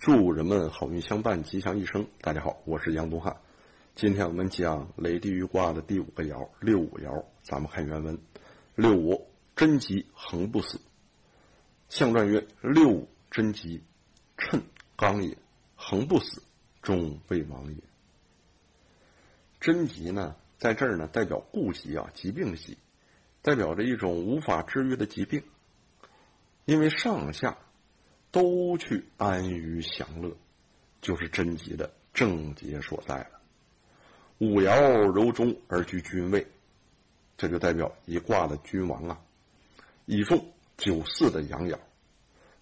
祝人们好运相伴，吉祥一生。大家好，我是杨东汉。今天我们讲雷地鱼卦的第五个爻六五爻，咱们看原文：六五贞吉，恒不死。象传曰：六五贞吉，趁刚也，恒不死，终未亡也。贞吉呢，在这儿呢，代表痼疾啊，疾病的疾，代表着一种无法治愈的疾病，因为上下。都去安于享乐，就是贞吉的症结所在了。五爻柔中而居君位，这就代表一卦的君王啊。以奉九四的阳爻，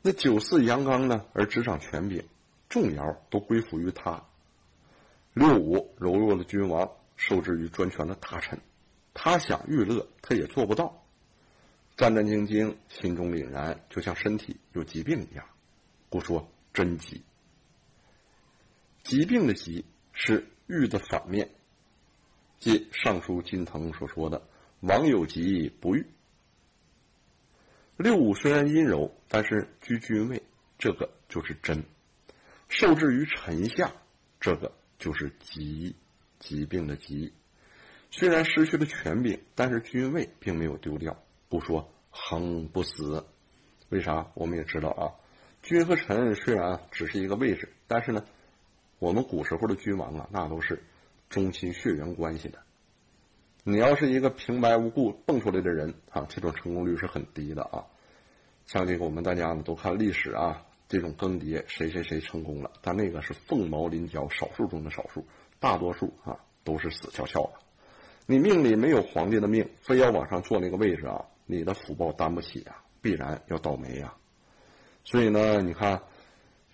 那九四阳刚呢，而执掌权柄，众爻都归附于他。六五柔弱的君王，受制于专权的大臣，他想娱乐，他也做不到，战战兢兢，心中凛然，就像身体有疾病一样。故说真吉，疾病的疾是欲的反面，即尚书金腾所说的“王有疾不欲”。六五虽然阴柔，但是居君位，这个就是真；受制于臣下，这个就是疾，疾病的疾。虽然失去了权柄，但是君位并没有丢掉。不说恒不死，为啥？我们也知道啊。君和臣虽然只是一个位置，但是呢，我们古时候的君王啊，那都是宗亲血缘关系的。你要是一个平白无故蹦出来的人啊，这种成功率是很低的啊。像这个我们大家呢都看历史啊，这种更迭谁谁谁成功了，但那个是凤毛麟角，少数中的少数，大多数啊都是死翘翘的。你命里没有皇帝的命，非要往上坐那个位置啊，你的福报担不起啊，必然要倒霉呀。所以呢，你看，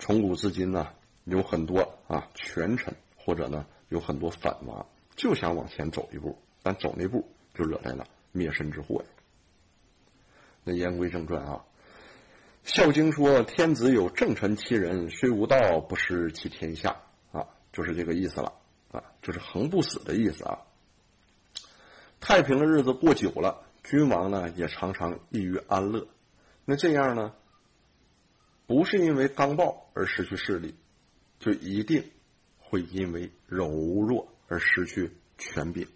从古至今呢，有很多啊权臣，或者呢有很多反王，就想往前走一步，但走那步就惹来了灭身之祸呀。那言归正传啊，《孝经》说：“天子有正臣七人，虽无道，不失其天下。”啊，就是这个意思了啊，就是恒不死的意思啊。太平的日子过久了，君王呢也常常易于安乐，那这样呢？不是因为刚暴而失去势力，就一定会因为柔弱而失去权柄。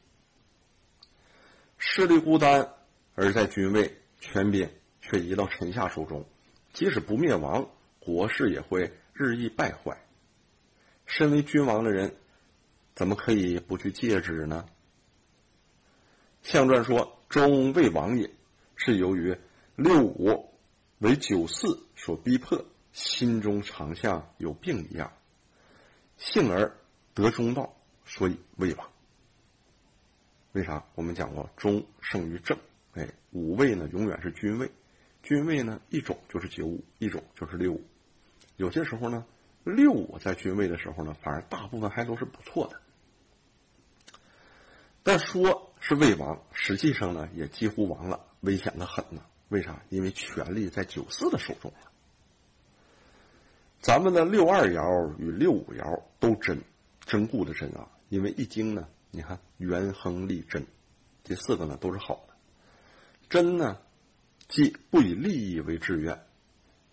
势力孤单而在君位，权柄却移到臣下手中，即使不灭亡，国势也会日益败坏。身为君王的人，怎么可以不去戒之呢？相传说：“终未亡也，是由于六五为九四。”所逼迫，心中常像有病一样，幸而得中道，所以未亡。为啥？我们讲过，中胜于正。哎，五位呢，永远是君位，君位呢，一种就是九五，一种就是六五。有些时候呢，六五在君位的时候呢，反而大部分还都是不错的。但说是未亡，实际上呢，也几乎亡了，危险的很呢。为啥？因为权力在九四的手中了。咱们的六二爻与六五爻都真，真固的真啊！因为易经呢，你看元亨利贞，这四个呢都是好的。真呢，既不以利益为志愿，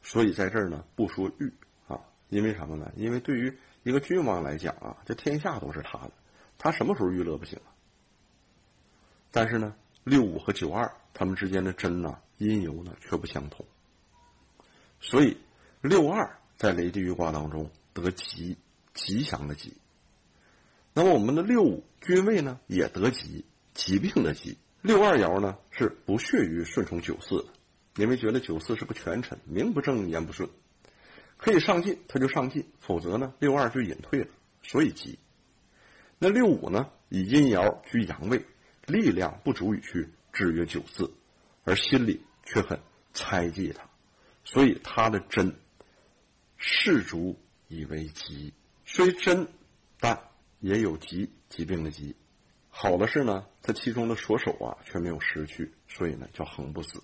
所以在这儿呢不说欲啊。因为什么呢？因为对于一个君王来讲啊，这天下都是他的，他什么时候娱乐不行啊？但是呢，六五和九二他们之间的真呢，阴由呢却不相同，所以六二。在雷地豫卦当中得吉，吉祥的吉。那么我们的六五君位呢也得吉，疾病的疾。六二爻呢是不屑于顺从九四的，因为觉得九四是个权臣，名不正言不顺，可以上进他就上进，否则呢六二就隐退了，所以吉。那六五呢以阴爻居阳位，力量不足以去制约九四，而心里却很猜忌他，所以他的真。士卒以为疾，虽真，但也有疾疾病的疾。好的是呢，他其中的所守啊，却没有失去，所以呢叫恒不死。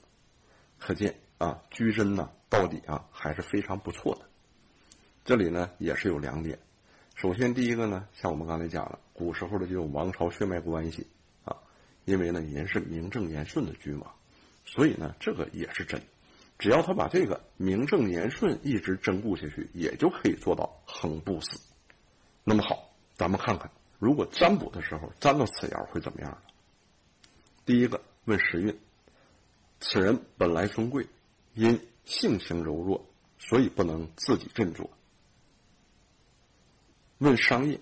可见啊，居真呢，到底啊还是非常不错的。这里呢也是有两点。首先第一个呢，像我们刚才讲了，古时候的这种王朝血脉关系啊，因为呢人是名正言顺的君王，所以呢这个也是真。只要他把这个名正言顺一直真固下去，也就可以做到恒不死。那么好，咱们看看，如果占卜的时候占到此爻会怎么样？第一个问时运，此人本来尊贵，因性情柔弱，所以不能自己振作。问商业，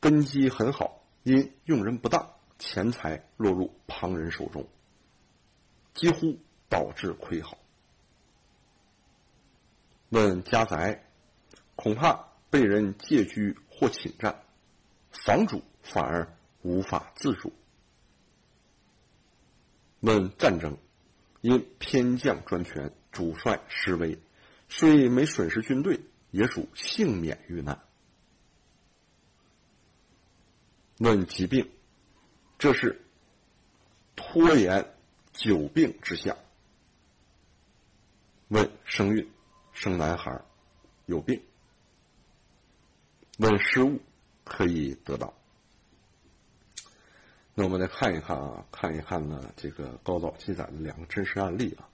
根基很好，因用人不当，钱财落入旁人手中，几乎导致亏耗。问家宅，恐怕被人借居或侵占，房主反而无法自主。问战争，因偏将专权，主帅失威，虽没损失军队，也属幸免遇难。问疾病，这是拖延久病之下。问生孕。生男孩，有病。问失误，可以得到。那我们来看一看啊，看一看呢，这个高岛记载的两个真实案例啊。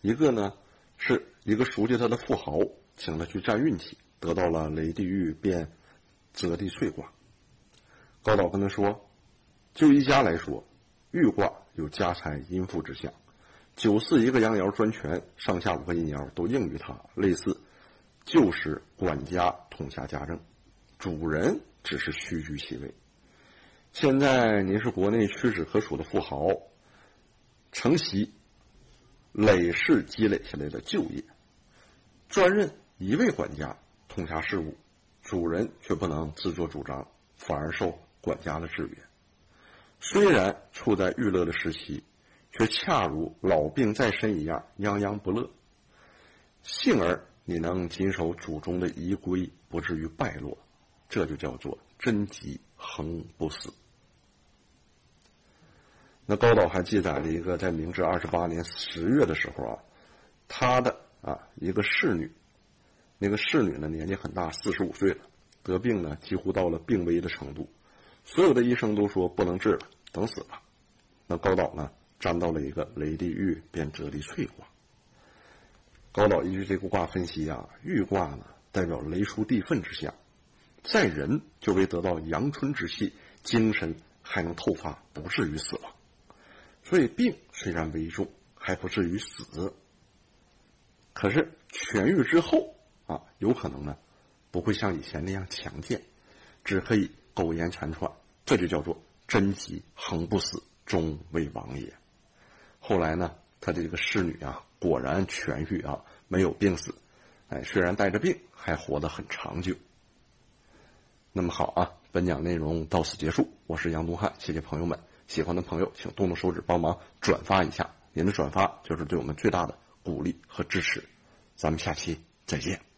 一个呢，是一个熟悉他的富豪，请他去占运气，得到了雷地狱变泽地萃卦。高岛跟他说，就一家来说，玉卦有家财殷富之象。九四一个阳爻专权，上下五个阴爻都应于他，类似旧时管家统辖家政，主人只是虚居其位。现在您是国内屈指可数的富豪，承袭累世积累下来的旧业，专任一位管家统辖事务，主人却不能自作主张，反而受管家的制约。虽然处在娱乐的时期。却恰如老病在身一样，泱泱不乐。幸而你能谨守祖宗的遗规，不至于败落，这就叫做贞吉恒不死。那高岛还记载了一个，在明治二十八年十月的时候啊，他的啊一个侍女，那个侍女呢年纪很大，四十五岁了，得病呢几乎到了病危的程度，所有的医生都说不能治了，等死吧。那高岛呢？占到了一个雷地玉变泽地萃卦。高岛依据这个卦分析啊，玉卦呢代表雷出地愤之象，在人就会得到阳春之气，精神还能透发，不至于死亡。所以病虽然危重，还不至于死。可是痊愈之后啊，有可能呢不会像以前那样强健，只可以苟延残喘。这就叫做贞吉恒不死，终为王也。后来呢，他的这个侍女啊，果然痊愈啊，没有病死，哎，虽然带着病，还活得很长久。那么好啊，本讲内容到此结束，我是杨东汉，谢谢朋友们，喜欢的朋友请动动手指帮忙转发一下，您的转发就是对我们最大的鼓励和支持，咱们下期再见。